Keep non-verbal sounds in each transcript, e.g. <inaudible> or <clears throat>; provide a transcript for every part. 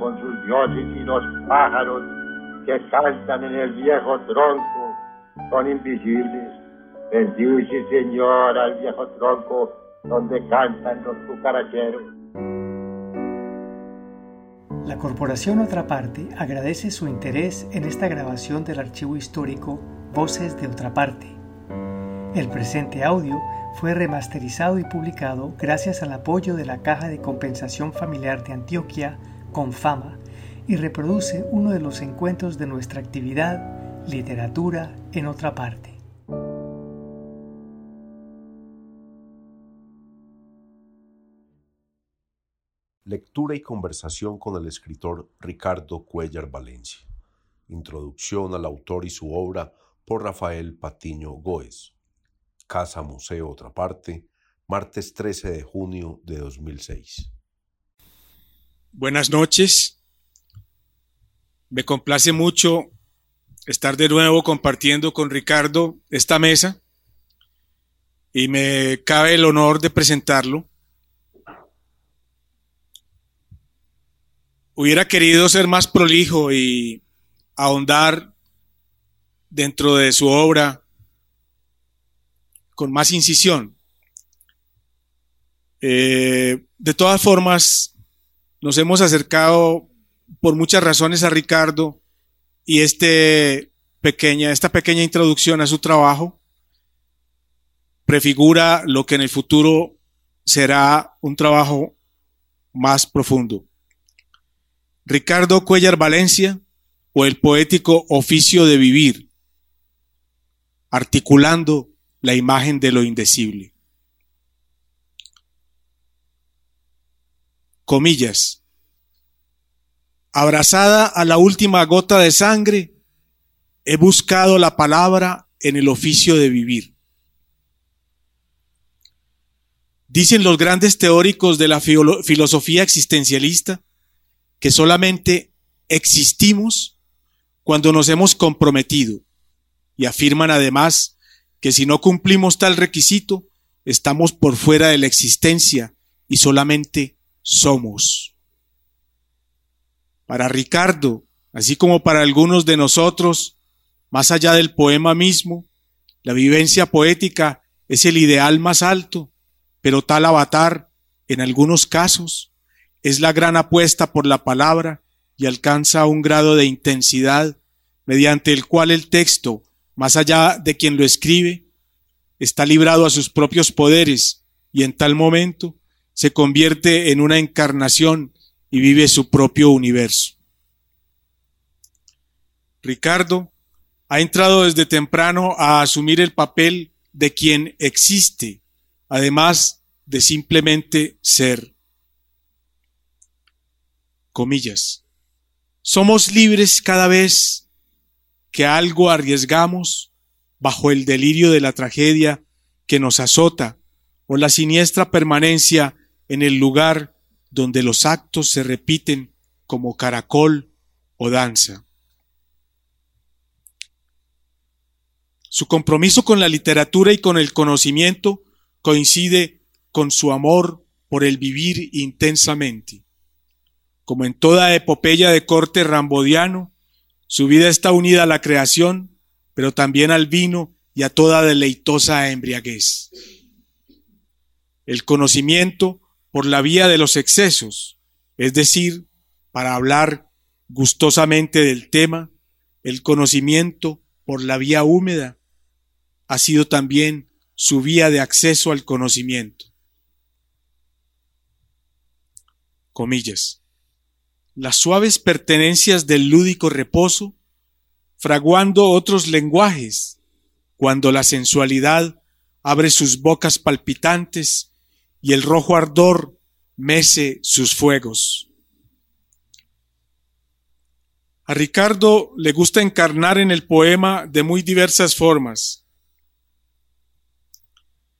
con sus dioses y los pájaros que cantan en el viejo tronco son invisibles. Bendice, Señor, al viejo tronco donde cantan los cucaracheros. La Corporación Otra Parte agradece su interés en esta grabación del archivo histórico Voces de Otra Parte. El presente audio fue remasterizado y publicado gracias al apoyo de la Caja de Compensación Familiar de Antioquia, Confama, y reproduce uno de los encuentros de nuestra actividad Literatura en otra parte. Lectura y conversación con el escritor Ricardo Cuellar Valencia. Introducción al autor y su obra por Rafael Patiño Goes. Casa Museo Otra Parte, martes 13 de junio de 2006. Buenas noches. Me complace mucho estar de nuevo compartiendo con Ricardo esta mesa y me cabe el honor de presentarlo. Hubiera querido ser más prolijo y ahondar dentro de su obra con más incisión. Eh, de todas formas, nos hemos acercado por muchas razones a Ricardo y este pequeña, esta pequeña introducción a su trabajo prefigura lo que en el futuro será un trabajo más profundo. Ricardo Cuellar Valencia o el poético oficio de vivir, articulando la imagen de lo indecible. Comillas. Abrazada a la última gota de sangre, he buscado la palabra en el oficio de vivir. Dicen los grandes teóricos de la filosofía existencialista que solamente existimos cuando nos hemos comprometido y afirman además que si no cumplimos tal requisito, estamos por fuera de la existencia y solamente somos. Para Ricardo, así como para algunos de nosotros, más allá del poema mismo, la vivencia poética es el ideal más alto, pero tal avatar, en algunos casos, es la gran apuesta por la palabra y alcanza un grado de intensidad mediante el cual el texto más allá de quien lo escribe, está librado a sus propios poderes y en tal momento se convierte en una encarnación y vive su propio universo. Ricardo ha entrado desde temprano a asumir el papel de quien existe, además de simplemente ser. Comillas. Somos libres cada vez que algo arriesgamos bajo el delirio de la tragedia que nos azota o la siniestra permanencia en el lugar donde los actos se repiten como caracol o danza. Su compromiso con la literatura y con el conocimiento coincide con su amor por el vivir intensamente. Como en toda epopeya de corte rambodiano, su vida está unida a la creación, pero también al vino y a toda deleitosa embriaguez. El conocimiento por la vía de los excesos, es decir, para hablar gustosamente del tema, el conocimiento por la vía húmeda ha sido también su vía de acceso al conocimiento. Comillas las suaves pertenencias del lúdico reposo, fraguando otros lenguajes, cuando la sensualidad abre sus bocas palpitantes y el rojo ardor mece sus fuegos. A Ricardo le gusta encarnar en el poema de muy diversas formas.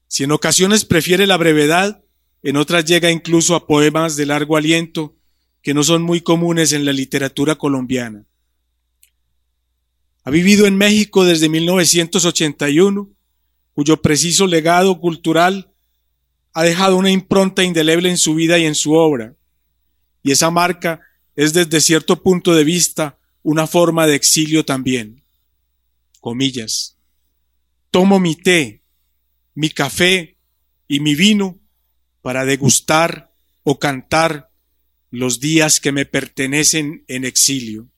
Si en ocasiones prefiere la brevedad, en otras llega incluso a poemas de largo aliento que no son muy comunes en la literatura colombiana. Ha vivido en México desde 1981, cuyo preciso legado cultural ha dejado una impronta indeleble en su vida y en su obra, y esa marca es desde cierto punto de vista una forma de exilio también. Comillas. Tomo mi té, mi café y mi vino para degustar o cantar los días que me pertenecen en exilio.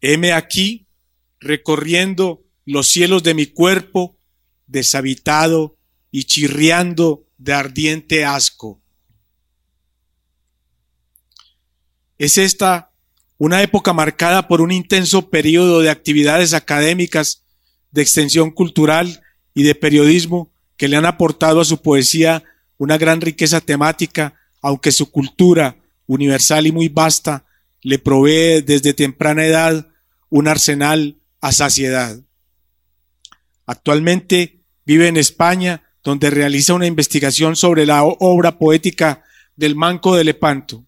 Heme aquí recorriendo los cielos de mi cuerpo, deshabitado y chirriando de ardiente asco. Es esta una época marcada por un intenso periodo de actividades académicas, de extensión cultural y de periodismo que le han aportado a su poesía una gran riqueza temática, aunque su cultura, universal y muy vasta, le provee desde temprana edad un arsenal a saciedad. Actualmente vive en España, donde realiza una investigación sobre la obra poética del Manco de Lepanto.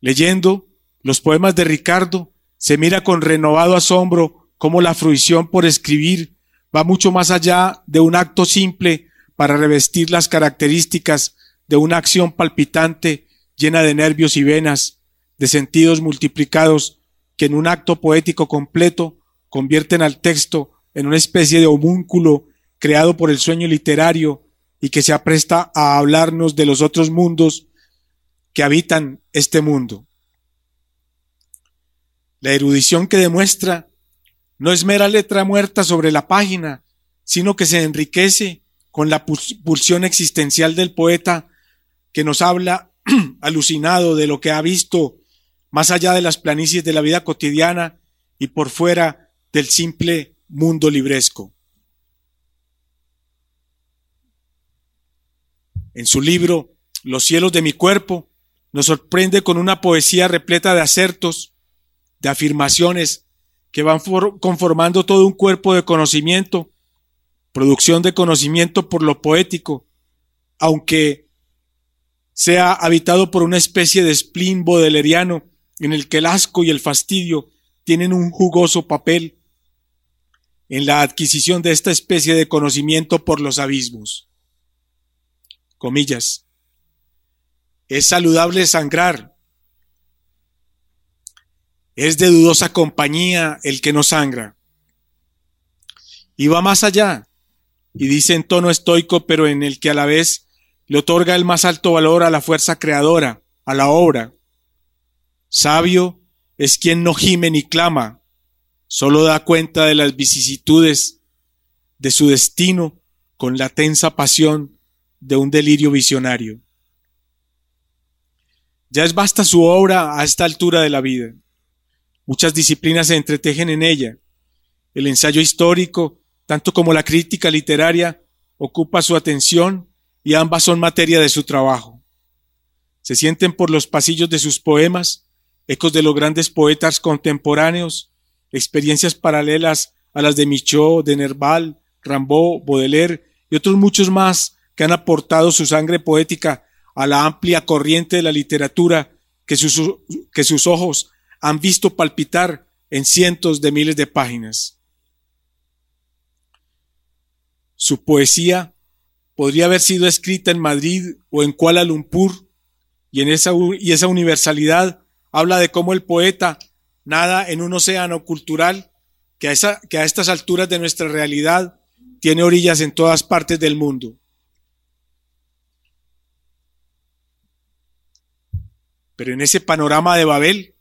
Leyendo los poemas de Ricardo, se mira con renovado asombro cómo la fruición por escribir va mucho más allá de un acto simple para revestir las características de una acción palpitante llena de nervios y venas, de sentidos multiplicados, que en un acto poético completo convierten al texto en una especie de homúnculo creado por el sueño literario y que se apresta a hablarnos de los otros mundos que habitan este mundo. La erudición que demuestra no es mera letra muerta sobre la página, sino que se enriquece con la pulsión existencial del poeta que nos habla <clears throat> alucinado de lo que ha visto más allá de las planicies de la vida cotidiana y por fuera del simple mundo libresco. En su libro Los cielos de mi cuerpo, nos sorprende con una poesía repleta de acertos, de afirmaciones que van conformando todo un cuerpo de conocimiento, producción de conocimiento por lo poético, aunque sea habitado por una especie de spleen bodeleriano en el que el asco y el fastidio tienen un jugoso papel en la adquisición de esta especie de conocimiento por los abismos. Comillas. Es saludable sangrar. Es de dudosa compañía el que no sangra. Y va más allá, y dice en tono estoico, pero en el que a la vez le otorga el más alto valor a la fuerza creadora, a la obra. Sabio es quien no gime ni clama, solo da cuenta de las vicisitudes de su destino con la tensa pasión de un delirio visionario. Ya es basta su obra a esta altura de la vida. Muchas disciplinas se entretejen en ella. El ensayo histórico, tanto como la crítica literaria, ocupa su atención y ambas son materia de su trabajo. Se sienten por los pasillos de sus poemas ecos de los grandes poetas contemporáneos, experiencias paralelas a las de Michaud, de Nerval, Rimbaud, Baudelaire y otros muchos más que han aportado su sangre poética a la amplia corriente de la literatura que sus, que sus ojos han visto palpitar en cientos de miles de páginas. Su poesía podría haber sido escrita en Madrid o en Kuala Lumpur y, en esa, y esa universalidad habla de cómo el poeta nada en un océano cultural que a, que a estas alturas de nuestra realidad tiene orillas en todas partes del mundo. Pero en ese panorama de Babel,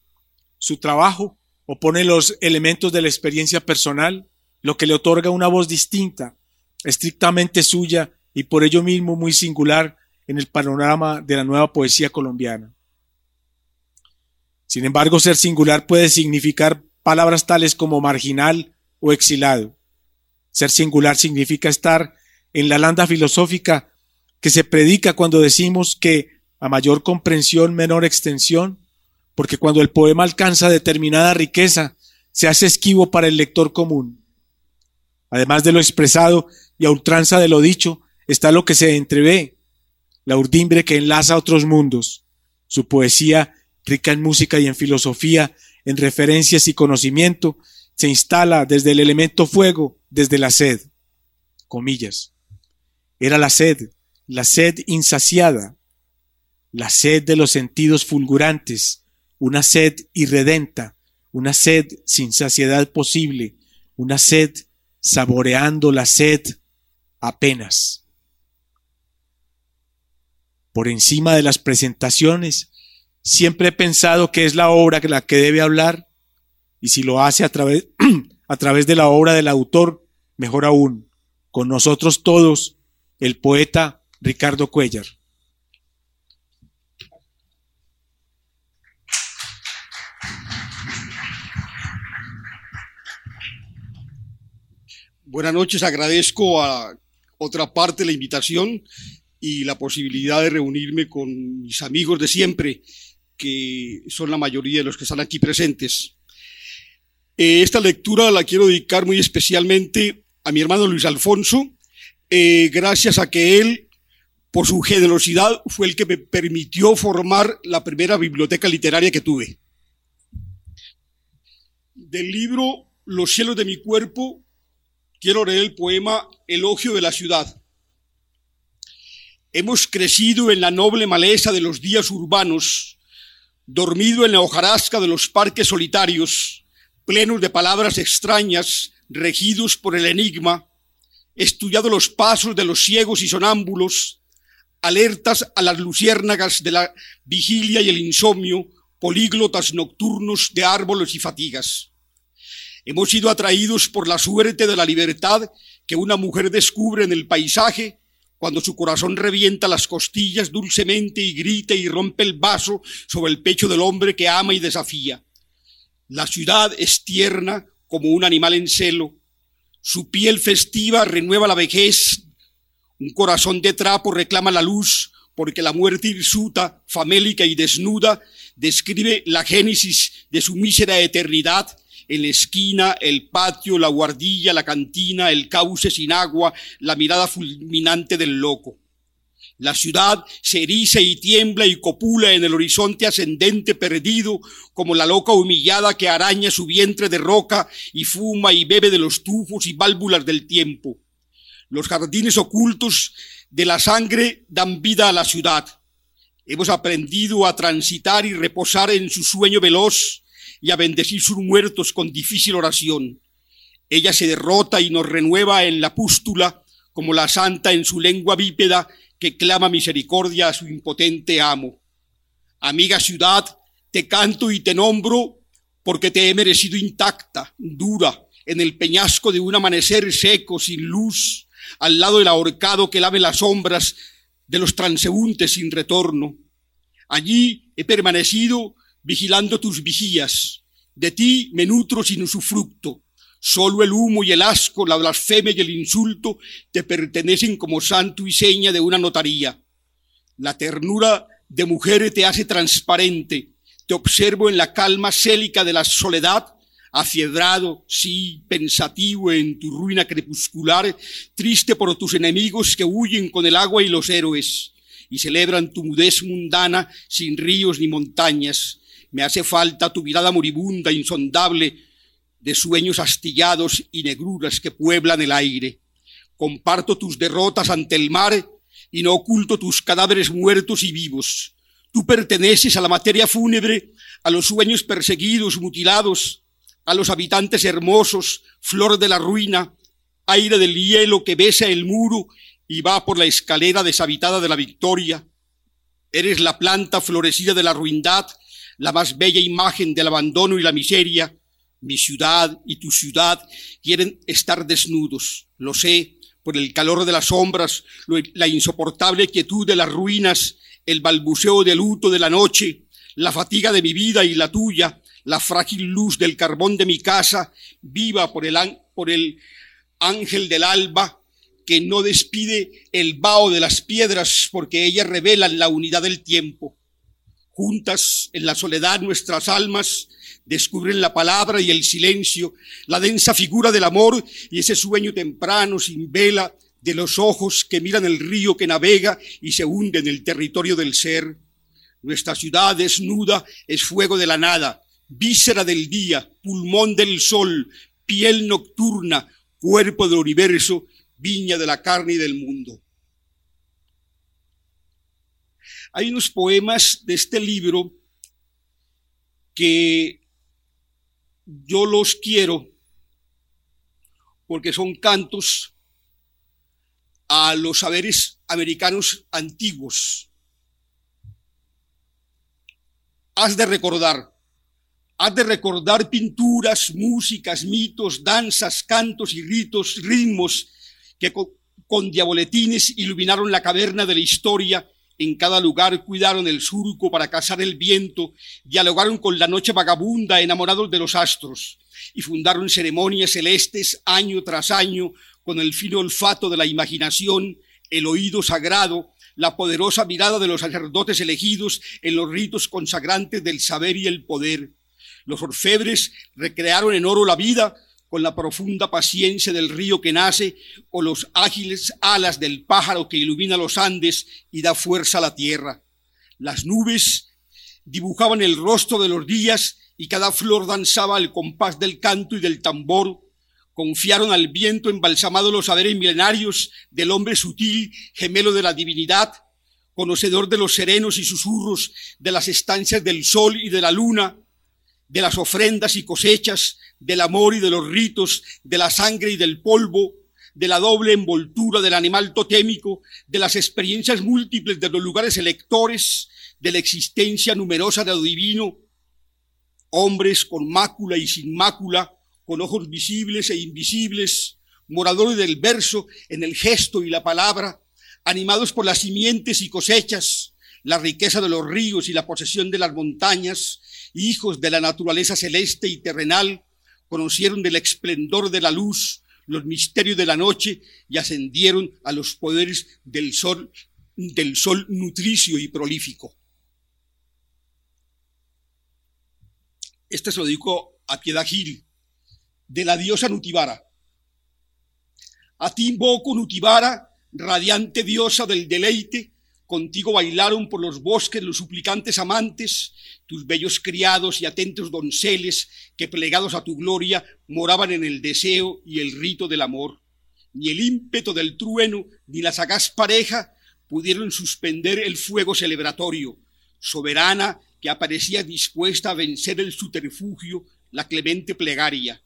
su trabajo opone los elementos de la experiencia personal, lo que le otorga una voz distinta, estrictamente suya y por ello mismo muy singular en el panorama de la nueva poesía colombiana. Sin embargo, ser singular puede significar palabras tales como marginal o exilado. Ser singular significa estar en la landa filosófica que se predica cuando decimos que a mayor comprensión, menor extensión, porque cuando el poema alcanza determinada riqueza, se hace esquivo para el lector común. Además de lo expresado y a ultranza de lo dicho, está lo que se entrevé, la urdimbre que enlaza otros mundos. Su poesía, rica en música y en filosofía, en referencias y conocimiento, se instala desde el elemento fuego, desde la sed. Comillas. Era la sed, la sed insaciada, la sed de los sentidos fulgurantes, una sed irredenta, una sed sin saciedad posible, una sed saboreando la sed apenas. Por encima de las presentaciones, siempre he pensado que es la obra la que debe hablar, y si lo hace a través, <clears throat> a través de la obra del autor, mejor aún, con nosotros todos, el poeta Ricardo Cuellar. Buenas noches, agradezco a otra parte la invitación y la posibilidad de reunirme con mis amigos de siempre, que son la mayoría de los que están aquí presentes. Eh, esta lectura la quiero dedicar muy especialmente a mi hermano Luis Alfonso, eh, gracias a que él, por su generosidad, fue el que me permitió formar la primera biblioteca literaria que tuve. Del libro Los cielos de mi cuerpo quiero leer el poema Elogio de la ciudad. Hemos crecido en la noble maleza de los días urbanos, dormido en la hojarasca de los parques solitarios, plenos de palabras extrañas, regidos por el enigma, estudiado los pasos de los ciegos y sonámbulos, alertas a las luciérnagas de la vigilia y el insomnio, políglotas nocturnos de árboles y fatigas. Hemos sido atraídos por la suerte de la libertad que una mujer descubre en el paisaje cuando su corazón revienta las costillas dulcemente y grita y rompe el vaso sobre el pecho del hombre que ama y desafía. La ciudad es tierna como un animal en celo. Su piel festiva renueva la vejez. Un corazón de trapo reclama la luz porque la muerte hirsuta, famélica y desnuda describe la génesis de su mísera eternidad en la esquina, el patio, la guardilla, la cantina, el cauce sin agua, la mirada fulminante del loco. La ciudad se eriza y tiembla y copula en el horizonte ascendente perdido, como la loca humillada que araña su vientre de roca y fuma y bebe de los tufos y válvulas del tiempo. Los jardines ocultos de la sangre dan vida a la ciudad. Hemos aprendido a transitar y reposar en su sueño veloz, y a bendecir sus muertos con difícil oración. Ella se derrota y nos renueva en la pústula como la santa en su lengua bípeda que clama misericordia a su impotente amo. Amiga ciudad, te canto y te nombro porque te he merecido intacta, dura, en el peñasco de un amanecer seco, sin luz, al lado del ahorcado que lave las sombras de los transeúntes sin retorno. Allí he permanecido vigilando tus vigías. De ti me nutro sin usufructo. Solo el humo y el asco, la blasfemia y el insulto te pertenecen como santo y seña de una notaría. La ternura de mujer te hace transparente. Te observo en la calma célica de la soledad, afiedrado, sí, pensativo en tu ruina crepuscular, triste por tus enemigos que huyen con el agua y los héroes, y celebran tu mudez mundana sin ríos ni montañas, me hace falta tu mirada moribunda, insondable, de sueños astillados y negruras que pueblan el aire. Comparto tus derrotas ante el mar y no oculto tus cadáveres muertos y vivos. Tú perteneces a la materia fúnebre, a los sueños perseguidos, mutilados, a los habitantes hermosos, flor de la ruina, aire del hielo que besa el muro y va por la escalera deshabitada de la victoria. Eres la planta florecida de la ruindad la más bella imagen del abandono y la miseria, mi ciudad y tu ciudad quieren estar desnudos, lo sé, por el calor de las sombras, la insoportable quietud de las ruinas, el balbuceo de luto de la noche, la fatiga de mi vida y la tuya, la frágil luz del carbón de mi casa, viva por el, por el ángel del alba, que no despide el vaho de las piedras porque ellas revelan la unidad del tiempo. Juntas en la soledad nuestras almas descubren la palabra y el silencio, la densa figura del amor y ese sueño temprano sin vela de los ojos que miran el río que navega y se hunde en el territorio del ser. Nuestra ciudad desnuda es fuego de la nada, víscera del día, pulmón del sol, piel nocturna, cuerpo del universo, viña de la carne y del mundo. Hay unos poemas de este libro que yo los quiero porque son cantos a los saberes americanos antiguos. Has de recordar, has de recordar pinturas, músicas, mitos, danzas, cantos y ritos, ritmos que con, con diaboletines iluminaron la caverna de la historia en cada lugar cuidaron el surco para cazar el viento, dialogaron con la noche vagabunda, enamorados de los astros, y fundaron ceremonias celestes año tras año con el fino olfato de la imaginación, el oído sagrado, la poderosa mirada de los sacerdotes elegidos en los ritos consagrantes del saber y el poder. Los orfebres recrearon en oro la vida, con la profunda paciencia del río que nace o los ágiles alas del pájaro que ilumina los Andes y da fuerza a la tierra. Las nubes dibujaban el rostro de los días y cada flor danzaba al compás del canto y del tambor. Confiaron al viento embalsamado los saberes milenarios del hombre sutil, gemelo de la divinidad, conocedor de los serenos y susurros de las estancias del sol y de la luna, de las ofrendas y cosechas, del amor y de los ritos, de la sangre y del polvo, de la doble envoltura del animal totémico, de las experiencias múltiples de los lugares electores, de la existencia numerosa de lo divino, hombres con mácula y sin mácula, con ojos visibles e invisibles, moradores del verso en el gesto y la palabra, animados por las simientes y cosechas, la riqueza de los ríos y la posesión de las montañas, hijos de la naturaleza celeste y terrenal, conocieron del esplendor de la luz, los misterios de la noche y ascendieron a los poderes del sol, del sol nutricio y prolífico. Este se lo dedico a Piedad Gil, de la diosa Nutibara. A ti invoco, Nutibara, radiante diosa del deleite, Contigo bailaron por los bosques los suplicantes amantes, tus bellos criados y atentos donceles que plegados a tu gloria moraban en el deseo y el rito del amor. Ni el ímpeto del trueno ni la sagaz pareja pudieron suspender el fuego celebratorio. Soberana que aparecía dispuesta a vencer el subterfugio, la clemente plegaria.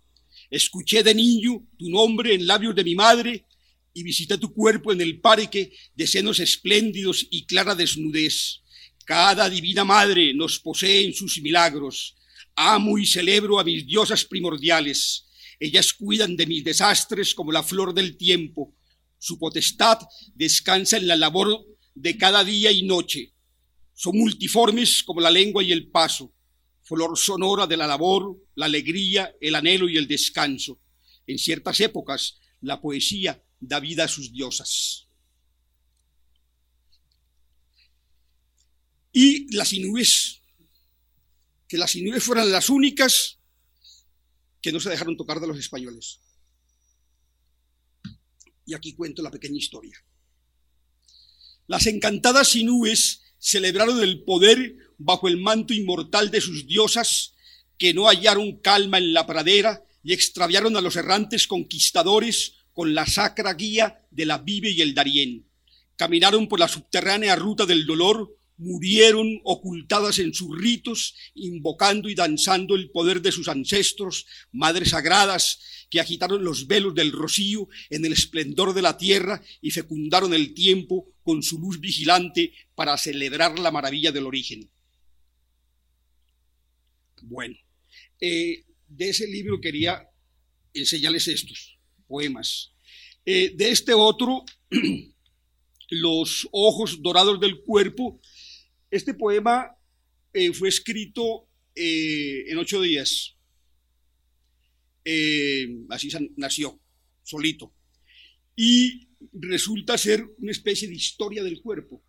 Escuché de niño tu nombre en labios de mi madre y visité tu cuerpo en el parque de senos espléndidos y clara desnudez. Cada divina madre nos posee en sus milagros. Amo y celebro a mis diosas primordiales. Ellas cuidan de mis desastres como la flor del tiempo. Su potestad descansa en la labor de cada día y noche. Son multiformes como la lengua y el paso, flor sonora de la labor, la alegría, el anhelo y el descanso. En ciertas épocas, la poesía da vida a sus diosas. Y las inúes, que las inúes fueran las únicas que no se dejaron tocar de los españoles. Y aquí cuento la pequeña historia. Las encantadas inúes celebraron el poder bajo el manto inmortal de sus diosas, que no hallaron calma en la pradera y extraviaron a los errantes conquistadores con la sacra guía de la Vive y el Darién. Caminaron por la subterránea ruta del dolor, murieron ocultadas en sus ritos, invocando y danzando el poder de sus ancestros, madres sagradas, que agitaron los velos del rocío en el esplendor de la tierra y fecundaron el tiempo con su luz vigilante para celebrar la maravilla del origen. Bueno, eh, de ese libro quería enseñarles estos poemas. Eh, de este otro, <clears throat> Los ojos dorados del cuerpo, este poema eh, fue escrito eh, en ocho días. así nació, solito. Y resulta ser una especie de historia del cuerpo.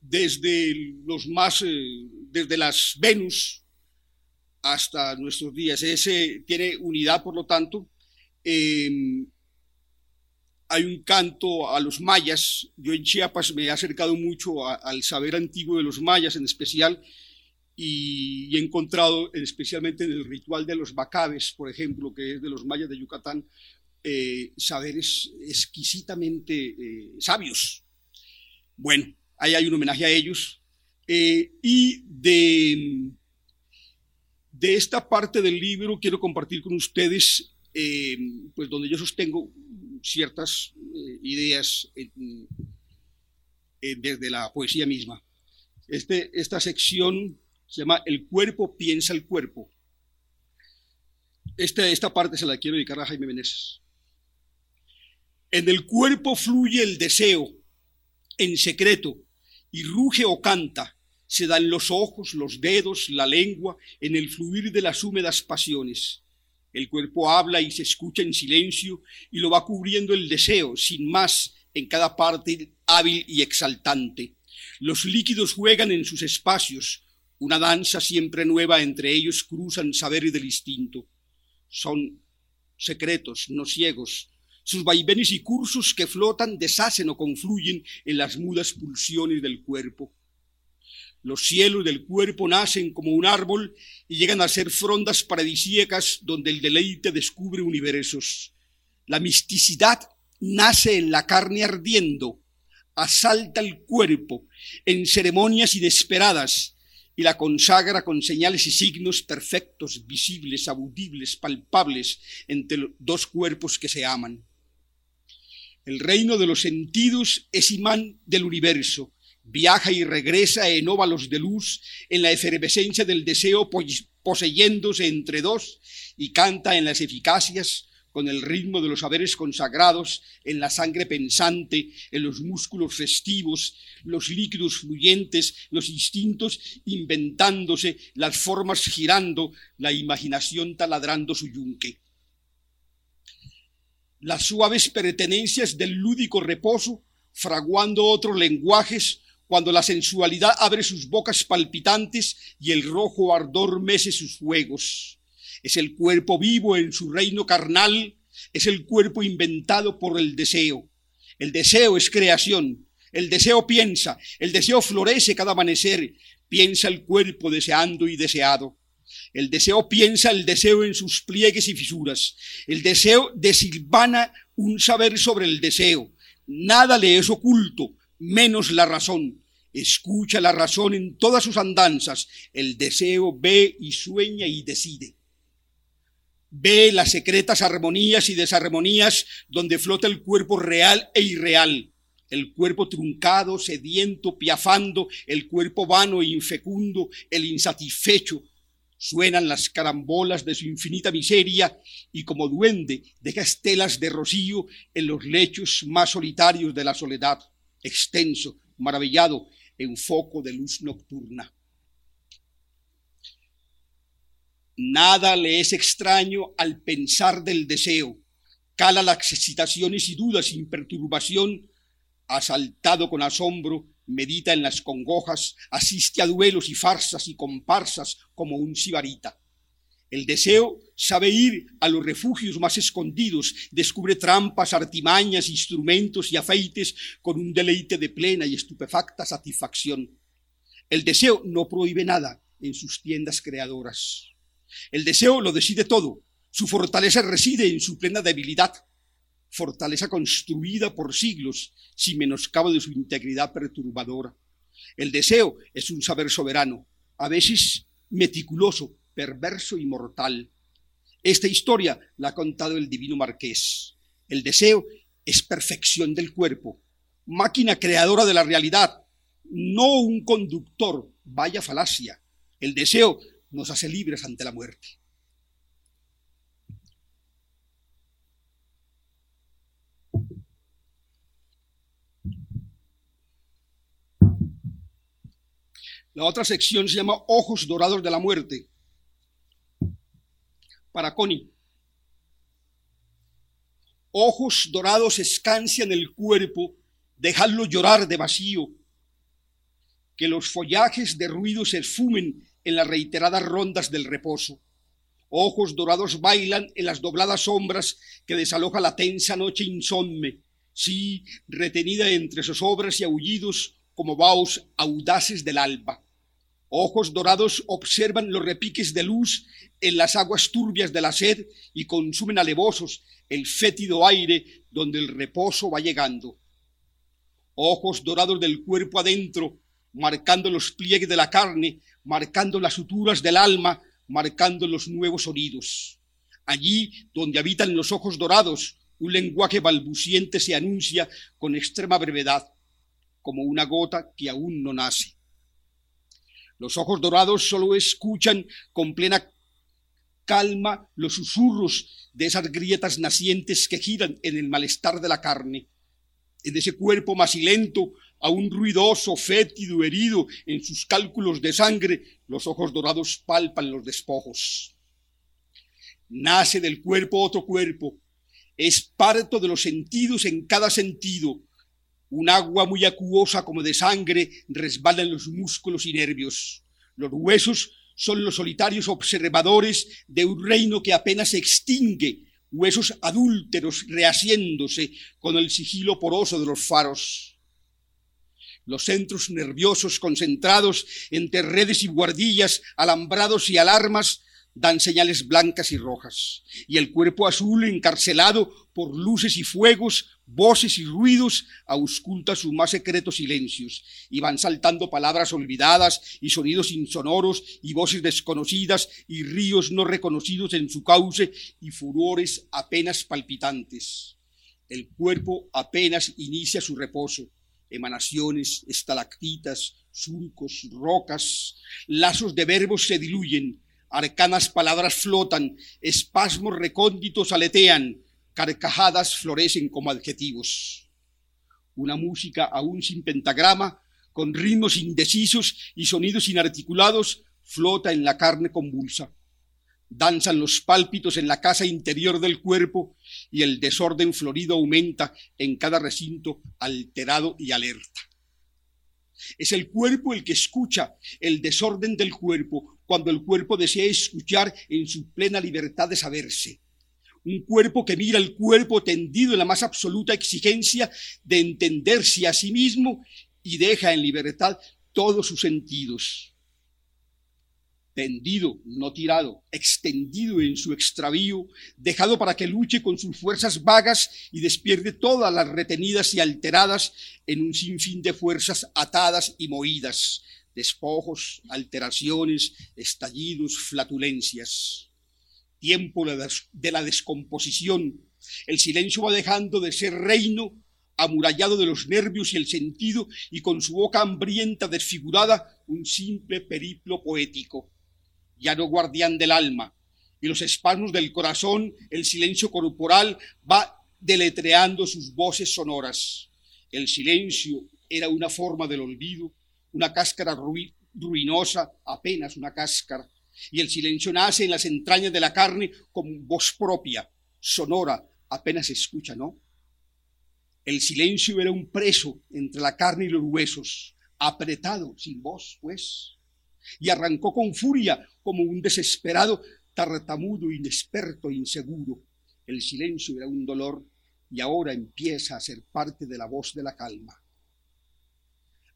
desde los más, desde las Venus, hasta nuestros días. Ese tiene unidad, por lo tanto. Em, hay un canto a los mayas. Yo en Chiapas me he acercado mucho al saber antiguo de los mayas en especial y, he encontrado especialmente en el ritual de los bacabes, por ejemplo, que es de los mayas de Yucatán, eh, saberes exquisitamente eh, sabios. Bueno, ahí hay un homenaje a ellos. Eh, y de, de esta parte del libro quiero compartir con ustedes, eh, pues donde yo sostengo ciertas eh, ideas desde la poesía misma. Este, esta sección se llama El cuerpo piensa el cuerpo. Esta, esta parte se la quiero dedicar a Jaime Meneses. En el cuerpo fluye el deseo, en secreto, y ruge o canta, se dan los ojos, los dedos, la lengua, en el fluir de las húmedas pasiones. El cuerpo habla y se escucha en silencio y lo va cubriendo el deseo, sin más, en cada parte hábil y exaltante. Los líquidos juegan en sus espacios, una danza siempre nueva entre ellos cruzan saber y del instinto. Son secretos, no ciegos, sus vaivenes y cursos que flotan, deshacen o confluyen en las mudas pulsiones del cuerpo. Los cielos del cuerpo nacen como un árbol y llegan a ser frondas paradisíacas donde el deleite descubre universos. La misticidad nace en la carne ardiendo, asalta el cuerpo en ceremonias inesperadas y la consagra con señales y signos perfectos, visibles, audibles, palpables entre dos cuerpos que se aman. El reino de los sentidos es imán del universo. Viaja y regresa en óvalos de luz, en la efervescencia del deseo poseyéndose entre dos, y canta en las eficacias con el ritmo de los saberes consagrados, en la sangre pensante, en los músculos festivos, los líquidos fluyentes, los instintos inventándose, las formas girando, la imaginación taladrando su yunque. Las suaves pertenencias del lúdico reposo, fraguando otros lenguajes, cuando la sensualidad abre sus bocas palpitantes y el rojo ardor mece sus fuegos. Es el cuerpo vivo en su reino carnal, es el cuerpo inventado por el deseo. El deseo es creación, el deseo piensa, el deseo florece cada amanecer, piensa el cuerpo deseando y deseado. El deseo piensa el deseo en sus pliegues y fisuras. El deseo desilvana un saber sobre el deseo. Nada le es oculto, menos la razón. Escucha la razón en todas sus andanzas. El deseo ve y sueña y decide. Ve las secretas armonías y desarmonías donde flota el cuerpo real e irreal. El cuerpo truncado, sediento, piafando, el cuerpo vano e infecundo, el insatisfecho, Suenan las carambolas de su infinita miseria y como duende deja estelas de rocío en los lechos más solitarios de la soledad, extenso, maravillado, en foco de luz nocturna. Nada le es extraño al pensar del deseo, cala las excitaciones y dudas sin perturbación, asaltado con asombro, medita en las congojas, asiste a duelos y farsas y comparsas como un sibarita. El deseo sabe ir a los refugios más escondidos, descubre trampas, artimañas, instrumentos y afeites con un deleite de plena y estupefacta satisfacción. El deseo no prohíbe nada en sus tiendas creadoras. El deseo lo decide todo. Su fortaleza reside en su plena debilidad fortaleza construida por siglos, sin menoscabo de su integridad perturbadora. El deseo es un saber soberano, a veces meticuloso, perverso y mortal. Esta historia la ha contado el divino marqués. El deseo es perfección del cuerpo, máquina creadora de la realidad, no un conductor, vaya falacia. El deseo nos hace libres ante la muerte. La otra sección se llama Ojos Dorados de la Muerte. Para Connie. Ojos dorados escancian el cuerpo, dejadlo llorar de vacío. Que los follajes de ruido se esfumen en las reiteradas rondas del reposo. Ojos dorados bailan en las dobladas sombras que desaloja la tensa noche insomne. Sí, retenida entre zozobras y aullidos como vaos audaces del alba. Ojos dorados observan los repiques de luz en las aguas turbias de la sed y consumen alevosos el fétido aire donde el reposo va llegando. ojos dorados del cuerpo adentro, marcando los pliegues de la carne, marcando las suturas del alma, marcando los nuevos sonidos. Allí donde habitan los ojos dorados, un lenguaje balbuciente se anuncia con extrema brevedad, como una gota que aún no nace. Los ojos dorados solo escuchan con plena calma los susurros de esas grietas nacientes que giran en el malestar de la carne, en ese cuerpo macilento, aún ruidoso, fétido, herido en sus cálculos de sangre, los ojos dorados palpan los despojos. Nace del cuerpo otro cuerpo, es parto de los sentidos en cada sentido. Un agua muy acuosa como de sangre resbala en los músculos y nervios. Los huesos son los solitarios observadores de un reino que apenas se extingue, huesos adúlteros rehaciéndose con el sigilo poroso de los faros. Los centros nerviosos concentrados entre redes y guardillas, alambrados y alarmas dan señales blancas y rojas, y el cuerpo azul encarcelado por luces y fuegos, voces y ruidos, ausculta sus más secretos silencios, y van saltando palabras olvidadas y sonidos insonoros y voces desconocidas y ríos no reconocidos en su cauce y furores apenas palpitantes. El cuerpo apenas inicia su reposo, emanaciones, estalactitas, surcos, rocas, lazos de verbos se diluyen, arcanas palabras flotan, espasmos recónditos aletean, carcajadas florecen como adjetivos. Una música aún sin pentagrama, con ritmos indecisos y sonidos inarticulados, flota en la carne convulsa. Danzan los pálpitos en la casa interior del cuerpo y el desorden florido aumenta en cada recinto alterado y alerta. Es el cuerpo el que escucha el desorden del cuerpo cuando el cuerpo desea escuchar en su plena libertad de saberse. Un cuerpo que mira el cuerpo tendido en la más absoluta exigencia de entenderse a sí mismo y deja en libertad todos sus sentidos tendido, no tirado, extendido en su extravío, dejado para que luche con sus fuerzas vagas y despierte todas las retenidas y alteradas en un sinfín de fuerzas atadas y moídas, despojos, alteraciones, estallidos, flatulencias. Tiempo de la descomposición. El silencio va dejando de ser reino amurallado de los nervios y el sentido, y con su boca hambrienta desfigurada, un simple periplo poético ya no guardián del alma, y los espasmos del corazón, el silencio corporal va deletreando sus voces sonoras. El silencio era una forma del olvido, una cáscara ruinosa, apenas una cáscara, y el silencio nace en las entrañas de la carne como voz propia, sonora, apenas se escucha, ¿no? El silencio era un preso entre la carne y los huesos, apretado, sin voz, pues y arrancó con furia como un desesperado, tartamudo, inexperto, inseguro. El silencio era un dolor y ahora empieza a ser parte de la voz de la calma.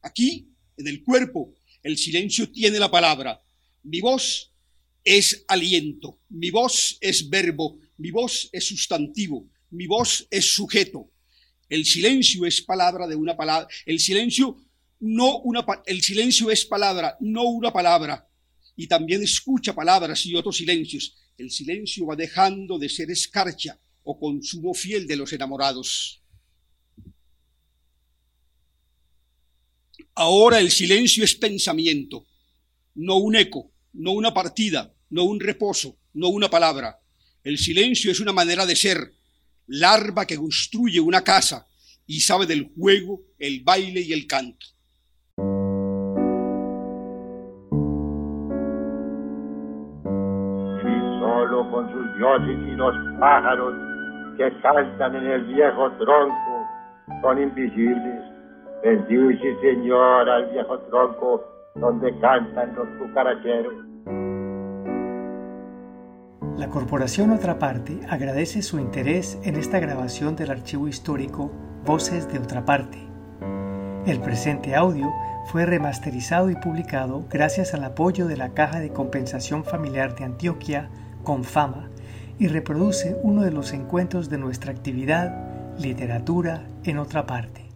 Aquí, en el cuerpo, el silencio tiene la palabra. Mi voz es aliento, mi voz es verbo, mi voz es sustantivo, mi voz es sujeto. El silencio es palabra de una palabra. El silencio no una, el silencio es palabra, no una palabra. Y también escucha palabras y otros silencios. El silencio va dejando de ser escarcha o consumo fiel de los enamorados. Ahora el silencio es pensamiento, no un eco, no una partida, no un reposo, no una palabra. El silencio es una manera de ser, larva que construye una casa y sabe del juego, el baile y el canto. con sus dioses y los pájaros que cantan en el viejo tronco son invisibles. Bendice, Señor, al viejo tronco donde cantan los cucaracheros. La Corporación Otra Parte agradece su interés en esta grabación del archivo histórico Voces de Otra Parte. El presente audio fue remasterizado y publicado gracias al apoyo de la Caja de Compensación Familiar de Antioquia con fama y reproduce uno de los encuentros de nuestra actividad Literatura en otra parte.